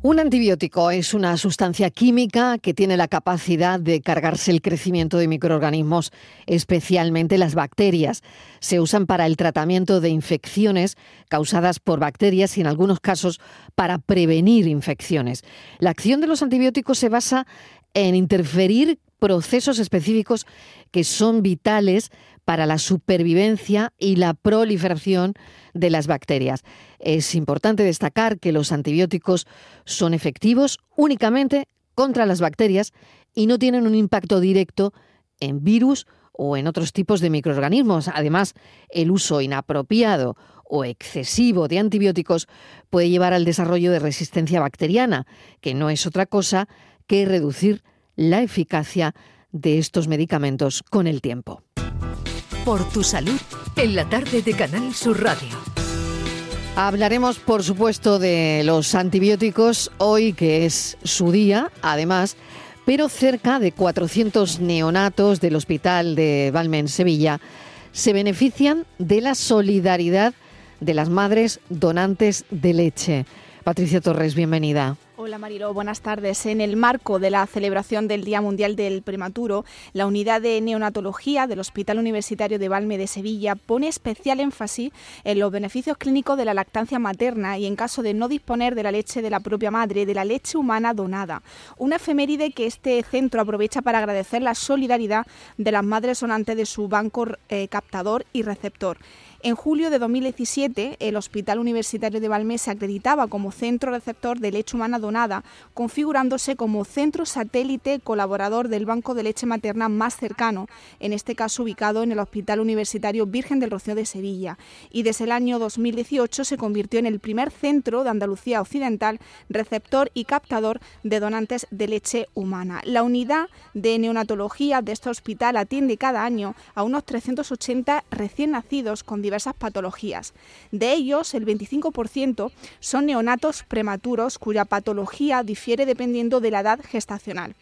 Un antibiótico es una sustancia química que tiene la capacidad de cargarse el crecimiento de microorganismos, especialmente las bacterias. Se usan para el tratamiento de infecciones causadas por bacterias y en algunos casos para prevenir infecciones. La acción de los antibióticos se basa en interferir procesos específicos que son vitales para la supervivencia y la proliferación de las bacterias. Es importante destacar que los antibióticos son efectivos únicamente contra las bacterias y no tienen un impacto directo en virus o en otros tipos de microorganismos. Además, el uso inapropiado o excesivo de antibióticos puede llevar al desarrollo de resistencia bacteriana, que no es otra cosa que reducir la eficacia de estos medicamentos con el tiempo por tu salud en la tarde de Canal Sur Radio. Hablaremos, por supuesto, de los antibióticos hoy, que es su día, además, pero cerca de 400 neonatos del Hospital de Valme en Sevilla se benefician de la solidaridad de las madres donantes de leche. Patricia Torres, bienvenida. Hola Marilo, buenas tardes. En el marco de la celebración del Día Mundial del Prematuro, la unidad de neonatología del Hospital Universitario de Valme de Sevilla pone especial énfasis en los beneficios clínicos de la lactancia materna y en caso de no disponer de la leche de la propia madre, de la leche humana donada. Una efeméride que este centro aprovecha para agradecer la solidaridad de las madres sonantes de su banco eh, captador y receptor. En julio de 2017, el Hospital Universitario de Valme se acreditaba como centro receptor de leche humana donada, configurándose como centro satélite colaborador del banco de leche materna más cercano, en este caso ubicado en el Hospital Universitario Virgen del Rocío de Sevilla. Y desde el año 2018 se convirtió en el primer centro de Andalucía Occidental receptor y captador de donantes de leche humana. La unidad de neonatología de este hospital atiende cada año a unos 380 recién nacidos con diversas patologías. De ellos, el 25% son neonatos prematuros cuya patología difiere dependiendo de la edad gestacional.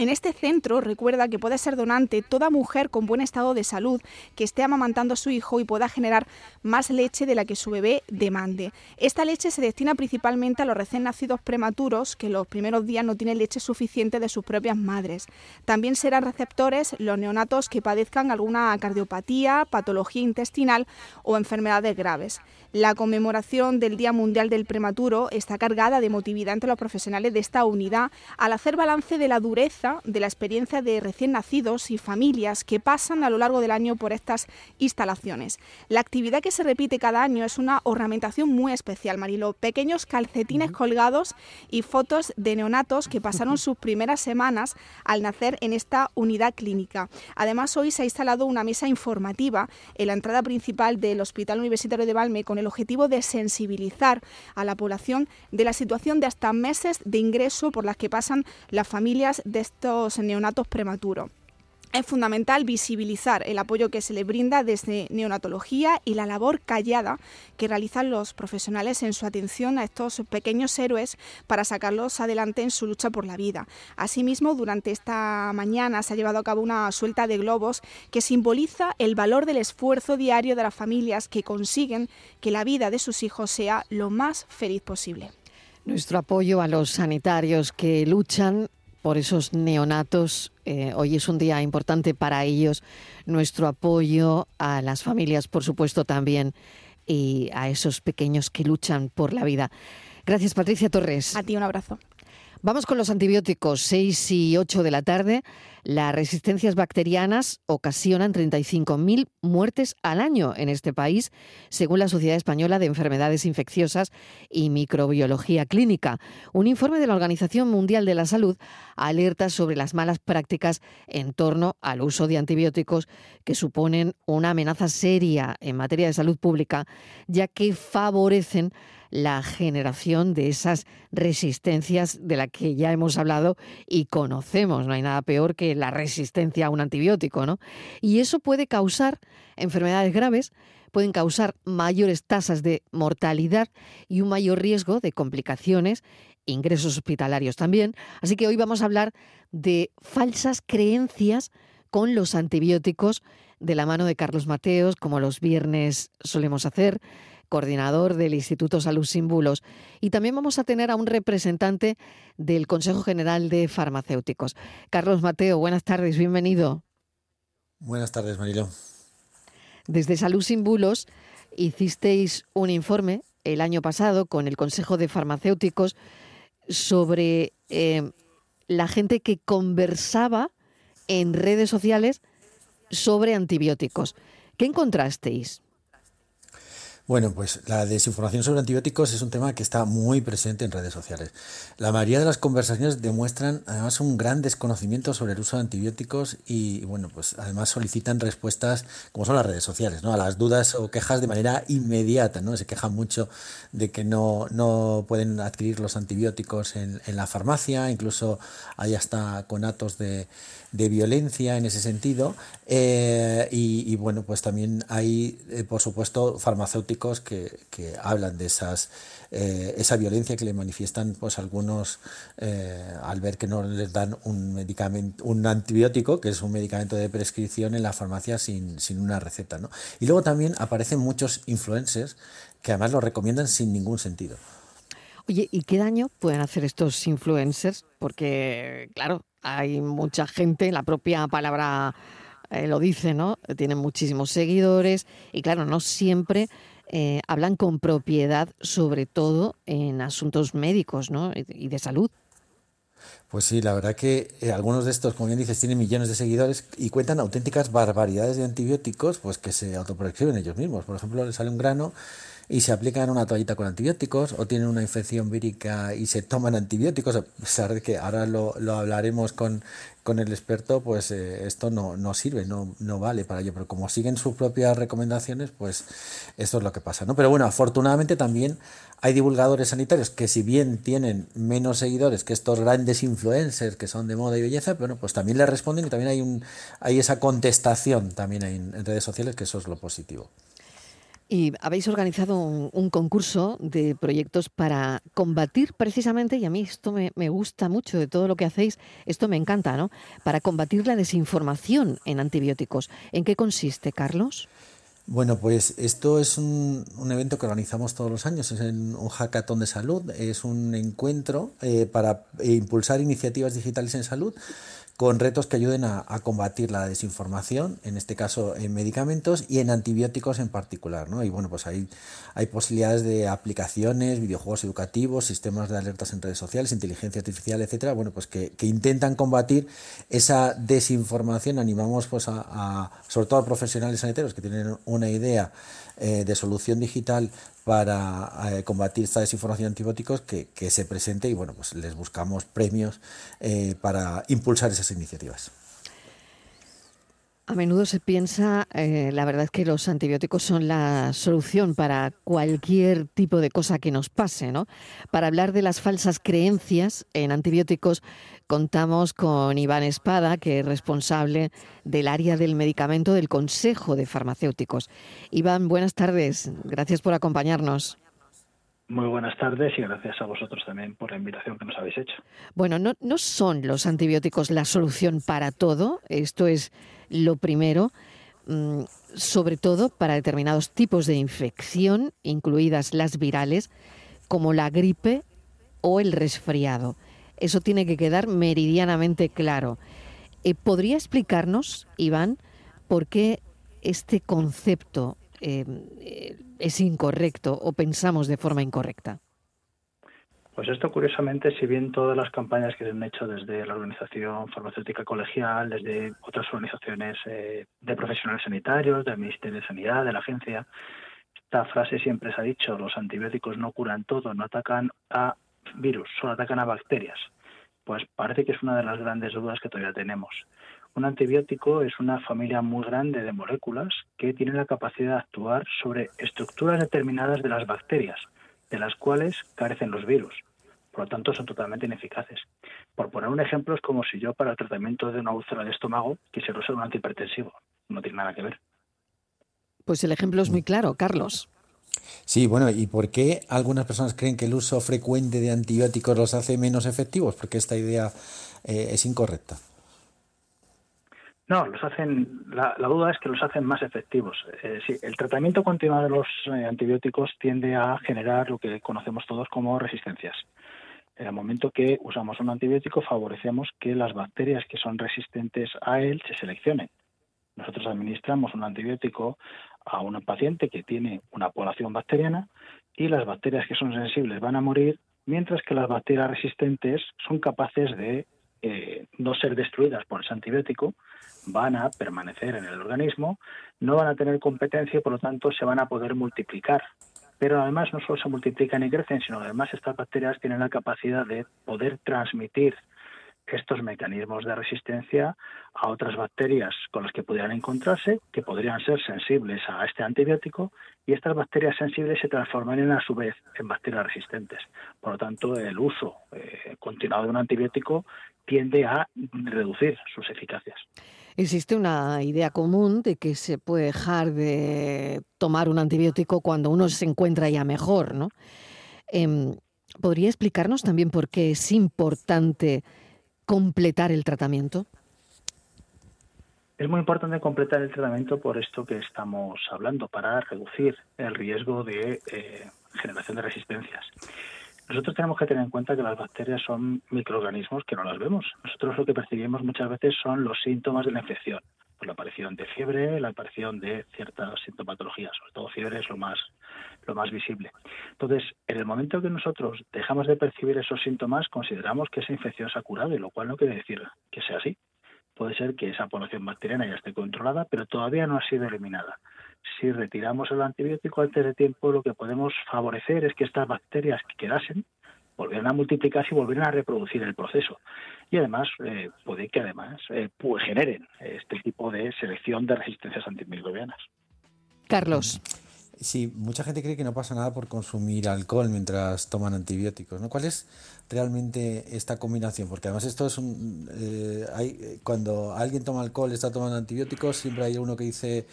En este centro recuerda que puede ser donante toda mujer con buen estado de salud que esté amamantando a su hijo y pueda generar más leche de la que su bebé demande. Esta leche se destina principalmente a los recién nacidos prematuros que los primeros días no tienen leche suficiente de sus propias madres. También serán receptores los neonatos que padezcan alguna cardiopatía, patología intestinal o enfermedades graves. La conmemoración del Día Mundial del Prematuro está cargada de emotividad entre los profesionales de esta unidad al hacer balance de la dureza de la experiencia de recién nacidos y familias que pasan a lo largo del año por estas instalaciones. La actividad que se repite cada año es una ornamentación muy especial, Marilo. Pequeños calcetines colgados y fotos de neonatos que pasaron sus primeras semanas al nacer en esta unidad clínica. Además, hoy se ha instalado una mesa informativa en la entrada principal del Hospital Universitario de Valme con el objetivo de sensibilizar a la población de la situación de hasta meses de ingreso por las que pasan las familias de estos neonatos prematuros. Es fundamental visibilizar el apoyo que se le brinda desde neonatología y la labor callada que realizan los profesionales en su atención a estos pequeños héroes para sacarlos adelante en su lucha por la vida. Asimismo, durante esta mañana se ha llevado a cabo una suelta de globos que simboliza el valor del esfuerzo diario de las familias que consiguen que la vida de sus hijos sea lo más feliz posible. Nuestro apoyo a los sanitarios que luchan por esos neonatos. Eh, hoy es un día importante para ellos. Nuestro apoyo a las familias, por supuesto, también, y a esos pequeños que luchan por la vida. Gracias, Patricia Torres. A ti un abrazo. Vamos con los antibióticos. 6 y 8 de la tarde. Las resistencias bacterianas ocasionan 35.000 muertes al año en este país, según la Sociedad Española de Enfermedades Infecciosas y Microbiología Clínica. Un informe de la Organización Mundial de la Salud alerta sobre las malas prácticas en torno al uso de antibióticos que suponen una amenaza seria en materia de salud pública, ya que favorecen la generación de esas resistencias de las que ya hemos hablado y conocemos. No hay nada peor que la resistencia a un antibiótico, ¿no? Y eso puede causar enfermedades graves, pueden causar mayores tasas de mortalidad y un mayor riesgo de complicaciones, ingresos hospitalarios también. Así que hoy vamos a hablar de falsas creencias con los antibióticos de la mano de Carlos Mateos, como los viernes solemos hacer coordinador del Instituto Salud Sin Bulos. Y también vamos a tener a un representante del Consejo General de Farmacéuticos. Carlos Mateo, buenas tardes, bienvenido. Buenas tardes, Marilo. Desde Salud Sin Bulos hicisteis un informe el año pasado con el Consejo de Farmacéuticos sobre eh, la gente que conversaba en redes sociales sobre antibióticos. ¿Qué encontrasteis? Bueno, pues la desinformación sobre antibióticos es un tema que está muy presente en redes sociales. La mayoría de las conversaciones demuestran además un gran desconocimiento sobre el uso de antibióticos y bueno, pues además solicitan respuestas como son las redes sociales, ¿no? A las dudas o quejas de manera inmediata, ¿no? Se quejan mucho de que no, no pueden adquirir los antibióticos en, en la farmacia, incluso hay hasta conatos de de violencia en ese sentido. Eh, y, bueno, pues también hay, eh, por supuesto, farmacéuticos que, que hablan de esas, eh, esa violencia que le manifiestan pues algunos al ver que no les dan un medicamento, un antibiótico, que es un medicamento de prescripción en la farmacia sin, sin una receta. ¿no? Y luego también aparecen muchos influencers que además lo recomiendan sin ningún sentido. Oye, ¿y qué daño pueden hacer estos influencers? Porque, claro, hay mucha gente, la propia palabra eh, lo dice, ¿no? Tienen muchísimos seguidores y, claro, no siempre eh, hablan con propiedad, sobre todo en asuntos médicos, ¿no? Y de salud. Pues sí, la verdad que eh, algunos de estos, como bien dices, tienen millones de seguidores y cuentan auténticas barbaridades de antibióticos, pues que se autoprescriben ellos mismos. Por ejemplo, les sale un grano y se aplican una toallita con antibióticos o tienen una infección vírica y se toman antibióticos, a pesar de que ahora lo, lo hablaremos con, con, el experto, pues eh, esto no, no sirve, no, no vale para ello, pero como siguen sus propias recomendaciones, pues esto es lo que pasa, ¿no? Pero bueno, afortunadamente también hay divulgadores sanitarios que si bien tienen menos seguidores que estos grandes influencers que son de moda y belleza, bueno, pues también le responden y también hay, un, hay esa contestación también en redes sociales, que eso es lo positivo. Y habéis organizado un, concurso de proyectos para combatir precisamente, y a mí esto me, me, gusta mucho de todo lo que hacéis, esto me encanta, ¿no? Para combatir la desinformación en antibióticos. ¿En qué consiste, Carlos? Bueno, pues esto es un, un, evento que organizamos todos los años, es un hackathon de salud, es un encuentro eh, para impulsar iniciativas digitales en salud con retos que ayuden a, combatir la desinformación, en este caso en medicamentos y en antibióticos en particular. ¿no? Y bueno, pues hay, hay posibilidades de aplicaciones, videojuegos educativos, sistemas de alertas en redes sociales, inteligencia artificial, etcétera, bueno, pues que, intentan combatir esa desinformación. Animamos pues a, sobre todo a profesionales sanitarios que tienen una idea eh, de solución digital para eh, combatir esta desinformación de antibióticos que, se presente y bueno, pues les buscamos premios eh, para impulsar esas iniciativas. A menudo se piensa, eh, la verdad es que los antibióticos son la solución para cualquier tipo de cosa que nos pase, ¿no? Para hablar de las falsas creencias en antibióticos, contamos con Iván Espada, que es responsable del área del medicamento del Consejo de Farmacéuticos. Iván, buenas tardes. Gracias por acompañarnos. Muy buenas tardes y gracias a vosotros también por la invitación que nos habéis hecho. Bueno, no, no son los antibióticos la solución para todo. Esto es lo primero, mm, sobre todo para determinados tipos de infección, incluidas las virales, como la gripe o el resfriado. Eso tiene que quedar meridianamente claro. Eh, ¿Podría explicarnos, Iván, por qué este concepto eh, es incorrecto o pensamos de forma incorrecta? Pues esto, curiosamente, si bien todas las campañas que se han hecho desde la Organización Farmacéutica Colegial, desde otras organizaciones eh, de profesionales sanitarios, del Ministerio de Sanidad, de la agencia, esta frase siempre se ha dicho, los antibióticos no curan todo, no atacan a virus, solo atacan a bacterias. Pues parece que es una de las grandes dudas que todavía tenemos. Un antibiótico es una familia muy grande de moléculas que tienen la capacidad de actuar sobre estructuras determinadas de las bacterias, de las cuales carecen los virus. Por lo tanto, son totalmente ineficaces. Por poner un ejemplo, es como si yo para el tratamiento de una úlcera de estómago quisiera usar un antihipertensivo. No tiene nada que ver. Pues el ejemplo es muy claro, Carlos. Sí, bueno, ¿y por qué algunas personas creen que el uso frecuente de antibióticos los hace menos efectivos? Porque esta idea eh, es incorrecta. No, los hacen. La, duda es que los hacen más efectivos. Eh, sí, el tratamiento continuo de los eh, antibióticos tiende a generar lo que conocemos todos como resistencias. En el momento que usamos un antibiótico, favorecemos que las bacterias que son resistentes a él se seleccionen. Nosotros administramos un antibiótico a un paciente que tiene una población bacteriana y las bacterias que son sensibles van a morir, mientras que las bacterias resistentes son capaces de eh, no ser destruidas por ese antibiótico, van a permanecer en el organismo, no van a tener competencia y por lo tanto se van a poder multiplicar. Pero además no solo se multiplican y crecen, sino además estas bacterias tienen la capacidad de poder transmitir estos mecanismos de resistencia a otras bacterias con las que pudieran encontrarse, que podrían ser sensibles a este antibiótico, y estas bacterias sensibles se transformarían a su vez en bacterias resistentes. Por lo tanto, el uso eh, continuado de un antibiótico tiende a reducir sus eficacias. Existe una idea común de que se puede dejar de tomar un antibiótico cuando uno se encuentra ya mejor, ¿no? Em, ¿Podría explicarnos también por qué es importante completar el tratamiento? Es muy importante completar el tratamiento por esto que estamos hablando, para reducir el riesgo de eh, generación de resistencias. Nosotros tenemos que tener en cuenta que las bacterias son microorganismos que no las vemos. Nosotros lo que percibimos muchas veces son los síntomas de la infección, pues la aparición de fiebre, la aparición de ciertas sintomatologías, sobre todo fiebre es lo más lo más visible. Entonces, en el momento que nosotros dejamos de percibir esos síntomas, consideramos que esa infección se ha curado, y lo cual no quiere decir que sea así. Puede ser que esa población bacteriana ya esté controlada, pero todavía no ha sido eliminada. Si retiramos el antibiótico antes de tiempo, lo que podemos favorecer es que estas bacterias que quedasen volvieran a multiplicarse y volvieran a reproducir el proceso. Y además, eh, puede que además eh, generen este tipo de selección de resistencias antimicrobianas. Carlos. Sí, mucha gente cree que no pasa nada por consumir alcohol mientras toman antibióticos. ¿no? ¿Cuál es realmente esta combinación? Porque además esto es un... Eh, hay, cuando alguien toma alcohol y está tomando antibióticos, siempre hay uno que dice,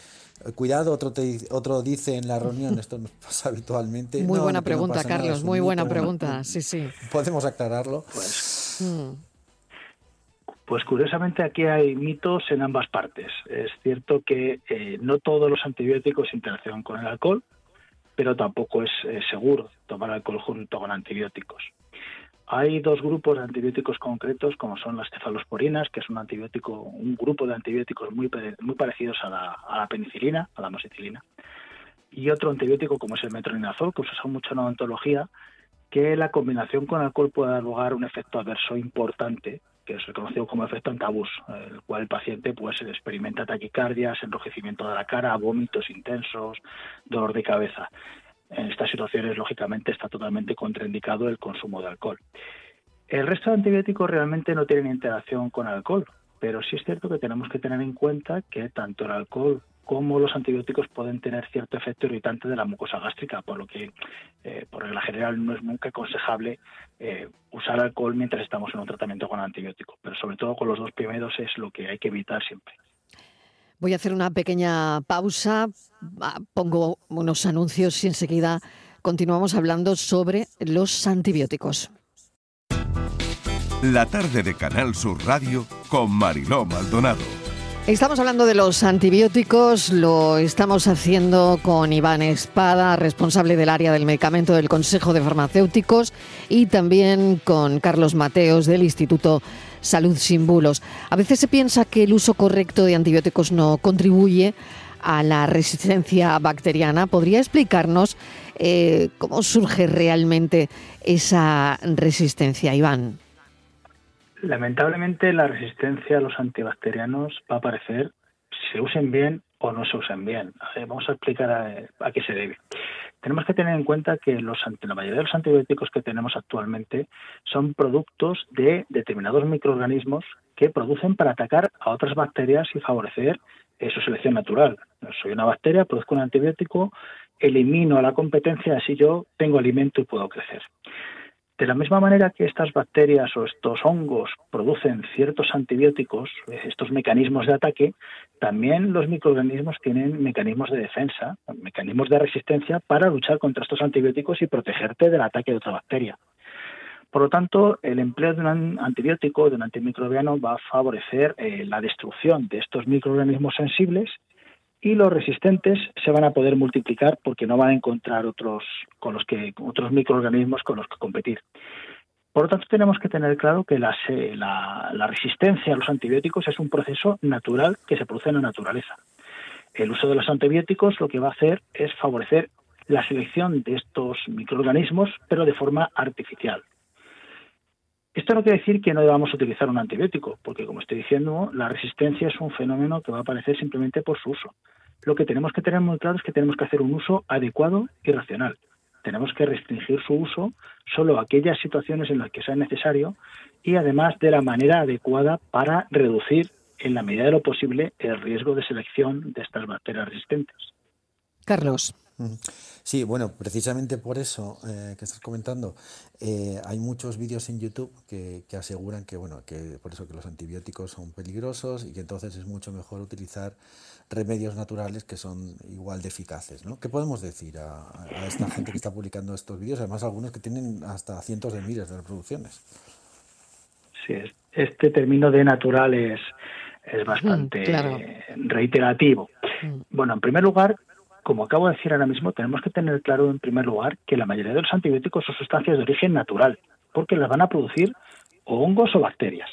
cuidado, otro, te, otro dice en la reunión, esto nos pasa habitualmente. Muy buena pregunta, Carlos, muy buena pregunta, sí, sí. Podemos aclararlo. Pues, mm. Pues curiosamente aquí hay mitos en ambas partes. Es cierto que eh, no todos los antibióticos interaccionan con el alcohol, pero tampoco es seguro tomar alcohol junto con antibióticos. Hay dos grupos de antibióticos concretos, como son las cefalosporinas, que es un antibiótico, un grupo de antibióticos muy, muy parecidos a la, penicilina, a la amoxicilina, y otro antibiótico como es el metronidazol, que usa mucho en odontología, que la combinación con alcohol puede dar lugar a un efecto adverso importante que es reconocido como efecto antabús, el cual el paciente pues experimenta taquicardias, enrojecimiento de la cara, vómitos intensos, dolor de cabeza. En estas situaciones, lógicamente, está totalmente contraindicado el consumo de alcohol. El resto de antibióticos realmente no tienen interacción con alcohol, pero sí es cierto que tenemos que tener en cuenta que tanto el alcohol cómo los antibióticos pueden tener cierto efecto irritante de la mucosa gástrica, por lo que, eh, por regla general, no es nunca aconsejable eh, usar alcohol mientras estamos en un tratamiento con antibiótico, pero sobre todo con los dos primeros es lo que hay que evitar siempre. Voy a hacer una pequeña pausa, pongo unos anuncios y enseguida continuamos hablando sobre los antibióticos. La tarde de Canal Sur Radio con Mariló Maldonado. Estamos hablando de los antibióticos, lo estamos haciendo con Iván Espada, responsable del área del medicamento del Consejo de Farmacéuticos, y también con Carlos Mateos del Instituto Salud Sin Bulos. A veces se piensa que el uso correcto de antibióticos no contribuye a la resistencia bacteriana. ¿Podría explicarnos eh, cómo surge realmente esa resistencia, Iván? Lamentablemente la resistencia a los antibacterianos va a aparecer si se usen bien o no se usen bien. vamos a explicar a, qué se debe. Tenemos que tener en cuenta que la mayoría de los antibióticos que tenemos actualmente son productos de determinados microorganismos que producen para atacar a otras bacterias y favorecer eh, su selección natural. Soy una bacteria, produzco un antibiótico, elimino a la competencia, así yo tengo alimento y puedo crecer. De la misma manera que estas bacterias o estos hongos producen ciertos antibióticos, estos mecanismos de ataque, también los microorganismos tienen mecanismos de defensa, mecanismos de resistencia para luchar contra estos antibióticos y protegerte del ataque de otra bacteria. Por lo tanto, el empleo de un antibiótico, de un antimicrobiano, va a favorecer eh, la destrucción de estos microorganismos sensibles y los resistentes se van a poder multiplicar porque no van a encontrar otros con los que otros microorganismos con los que competir. Por lo tanto, tenemos que tener claro que la, la, resistencia a los antibióticos es un proceso natural que se produce en la naturaleza. El uso de los antibióticos lo que va a hacer es favorecer la selección de estos microorganismos, pero de forma artificial. Esto no quiere decir que no debamos utilizar un antibiótico, porque como estoy diciendo, la resistencia es un fenómeno que va a aparecer simplemente por su uso. Lo que tenemos que tener muy claro es que tenemos que hacer un uso adecuado y racional. Tenemos que restringir su uso solo a aquellas situaciones en las que sea necesario y además de la manera adecuada para reducir en la medida de lo posible el riesgo de selección de estas bacterias resistentes. Carlos. Sí, bueno, precisamente por eso eh, que estás comentando, eh, hay muchos vídeos en YouTube que, aseguran que, bueno, que por eso que los antibióticos son peligrosos y que entonces es mucho mejor utilizar remedios naturales que son igual de eficaces, ¿no? ¿Qué podemos decir a, esta gente que está publicando estos vídeos? Además, algunos que tienen hasta cientos de miles de reproducciones. Sí, este término de natural es, es bastante reiterativo. Mm. Bueno, en primer lugar, como acabo de decir ahora mismo, tenemos que tener claro en primer lugar que la mayoría de los antibióticos son sustancias de origen natural, porque las van a producir hongos o bacterias.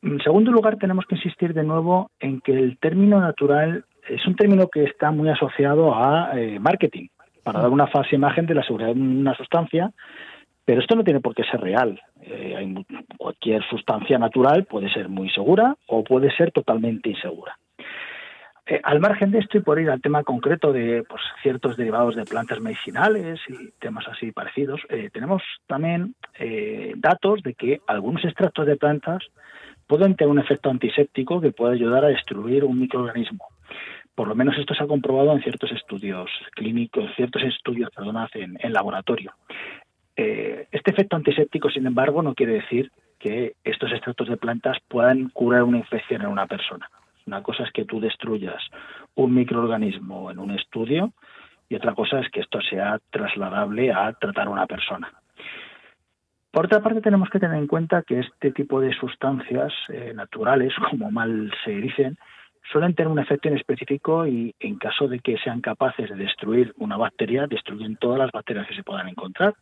En segundo lugar, tenemos que insistir de nuevo en que el término natural es un término que está muy asociado a eh, marketing, para dar una falsa imagen de la seguridad de una sustancia, pero esto no tiene por qué ser real. Eh, cualquier sustancia natural puede ser muy segura o puede ser totalmente insegura. Eh, al margen de esto y por ir al tema concreto de pues, ciertos derivados de plantas medicinales y temas así parecidos, eh, tenemos también eh, datos de que algunos extractos de plantas pueden tener un efecto antiséptico que puede ayudar a destruir un microorganismo. Por lo menos esto se ha comprobado en ciertos estudios clínicos, ciertos estudios, perdón, en, en laboratorio. este efecto antiséptico, sin embargo, no quiere decir que estos extractos de plantas puedan curar una infección en una persona. Una cosa es que tú destruyas un microorganismo en un estudio y otra cosa es que esto sea trasladable a tratar a una persona. Por otra parte, tenemos que tener en cuenta que este tipo de sustancias eh, naturales, como mal se dicen, suelen tener un efecto inespecífico y en caso de que sean capaces de destruir una bacteria, destruyen todas las bacterias que se puedan encontrar,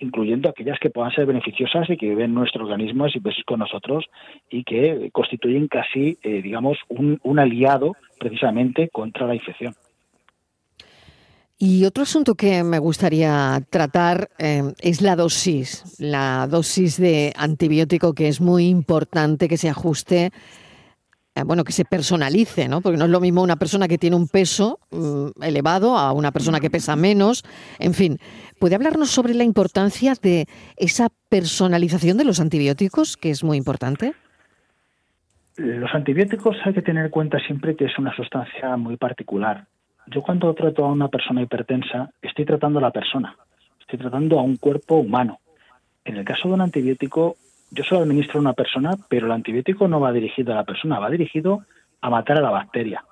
incluyendo aquellas que puedan ser beneficiosas y que viven en nuestro organismo y con nosotros y que constituyen casi, eh, digamos, un, aliado precisamente contra la infección. Y otro asunto que me gustaría tratar eh, es la dosis, la dosis de antibiótico que es muy importante que se ajuste bueno, que se personalice, ¿no? Porque no es lo mismo una persona que tiene un peso mm, elevado a una persona que pesa menos. En fin, ¿puede hablarnos sobre la importancia de esa personalización de los antibióticos, que es muy importante? Los antibióticos hay que tener en cuenta siempre que es una sustancia muy particular. Yo cuando trato a una persona hipertensa, estoy tratando a la persona, estoy tratando a un cuerpo humano. En el caso de un antibiótico, yo solo administro a una persona, pero el antibiótico no va dirigido a la persona, va dirigido a matar a la bacteria.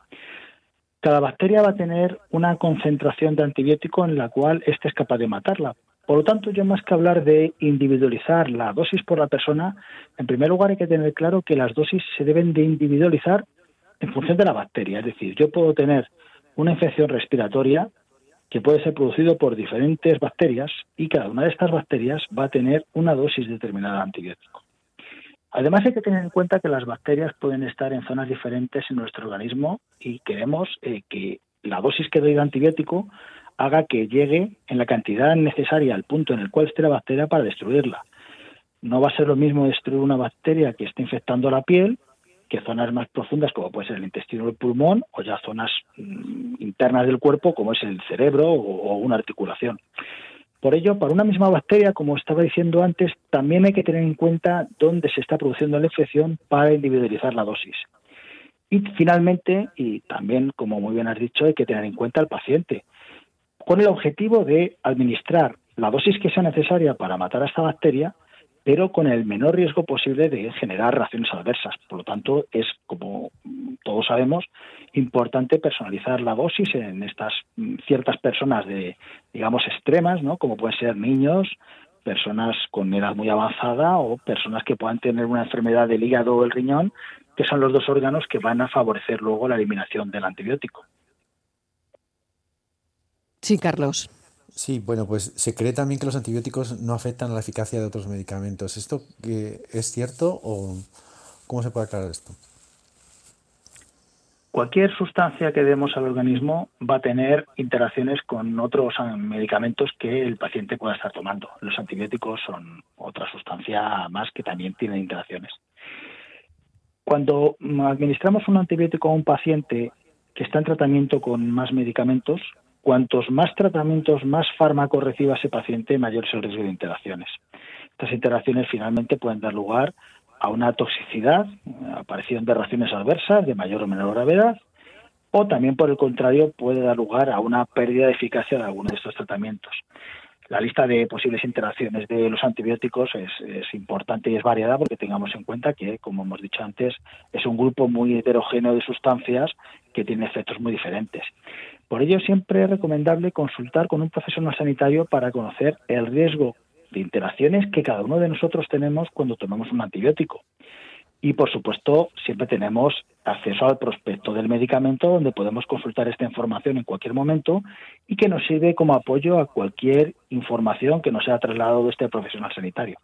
Cada bacteria va a tener una concentración de antibiótico en la cual éste es capaz de matarla. Por lo tanto, yo más que hablar de individualizar la dosis por la persona, en primer lugar hay que tener claro que las dosis se deben de individualizar en función de la bacteria. Es decir, yo puedo tener una infección respiratoria que puede ser producido por diferentes bacterias y cada una de estas bacterias va a tener una dosis determinada de antibiótico. Además hay que tener en cuenta que las bacterias pueden estar en zonas diferentes en nuestro organismo y queremos eh, que la dosis que doy de antibiótico haga que llegue en la cantidad necesaria al punto en el cual esté la bacteria para destruirla. No va a ser lo mismo destruir una bacteria que esté infectando la piel que zonas más profundas como puede ser el intestino o el pulmón o ya zonas mm, internas del cuerpo como es el cerebro o, una articulación. Por ello, para una misma bacteria, como estaba diciendo antes, también hay que tener en cuenta dónde se está produciendo la infección para individualizar la dosis. Y finalmente, y también, como muy bien has dicho, hay que tener en cuenta al paciente, con el objetivo de administrar la dosis que sea necesaria para matar a esta bacteria, pero con el menor riesgo posible de generar reacciones adversas. Por lo tanto, es, como todos sabemos, importante personalizar la dosis en estas mm, ciertas personas de, digamos, extremas, ¿no? como pueden ser niños, personas con edad muy avanzada o personas que puedan tener una enfermedad del hígado o el riñón, que son los dos órganos que van a favorecer luego la eliminación del antibiótico. Sí, Carlos. Sí, bueno, pues se cree también que los antibióticos no afectan a la eficacia de otros medicamentos. ¿Esto es cierto o cómo se puede aclarar esto? Cualquier sustancia que demos al organismo va a tener interacciones con otros medicamentos que el paciente pueda estar tomando. Los antibióticos son otra sustancia más que también tiene interacciones. Cuando administramos un antibiótico a un paciente que está en tratamiento con más medicamentos, cuantos más tratamientos, más fármacos reciba ese paciente, mayor es el riesgo de interacciones. Estas interacciones finalmente pueden dar lugar a una toxicidad, aparición de reacciones adversas de mayor o menor gravedad, o también por el contrario puede dar lugar a una pérdida de eficacia de alguno de estos tratamientos. La lista de posibles interacciones de los antibióticos es, es, importante y es variada porque tengamos en cuenta que, como hemos dicho antes, es un grupo muy heterogéneo de sustancias que tiene efectos muy diferentes. Por ello, siempre es recomendable consultar con un profesional sanitario para conocer el riesgo de interacciones que cada uno de nosotros tenemos cuando tomamos un antibiótico. Y por supuesto, siempre tenemos acceso al prospecto del medicamento donde podemos consultar esta información en cualquier momento y que nos sirve como apoyo a cualquier información que nos sea trasladado este profesional sanitario.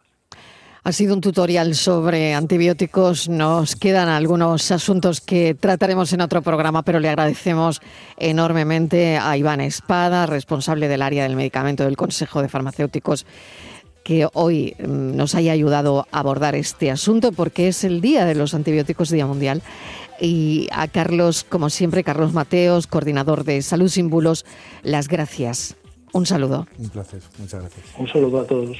Ha sido un tutorial sobre antibióticos. Nos quedan algunos asuntos que trataremos en otro programa, pero le agradecemos enormemente a Iván Espada, responsable del área del medicamento del Consejo de Farmacéuticos que hoy mm, nos haya ayudado a abordar este asunto porque es el Día de los Antibióticos Día Mundial. Y a Carlos, como siempre, Carlos Mateos, coordinador de Salud Sin Bulos, las gracias. Un saludo. Un placer, muchas gracias. Un saludo a todos.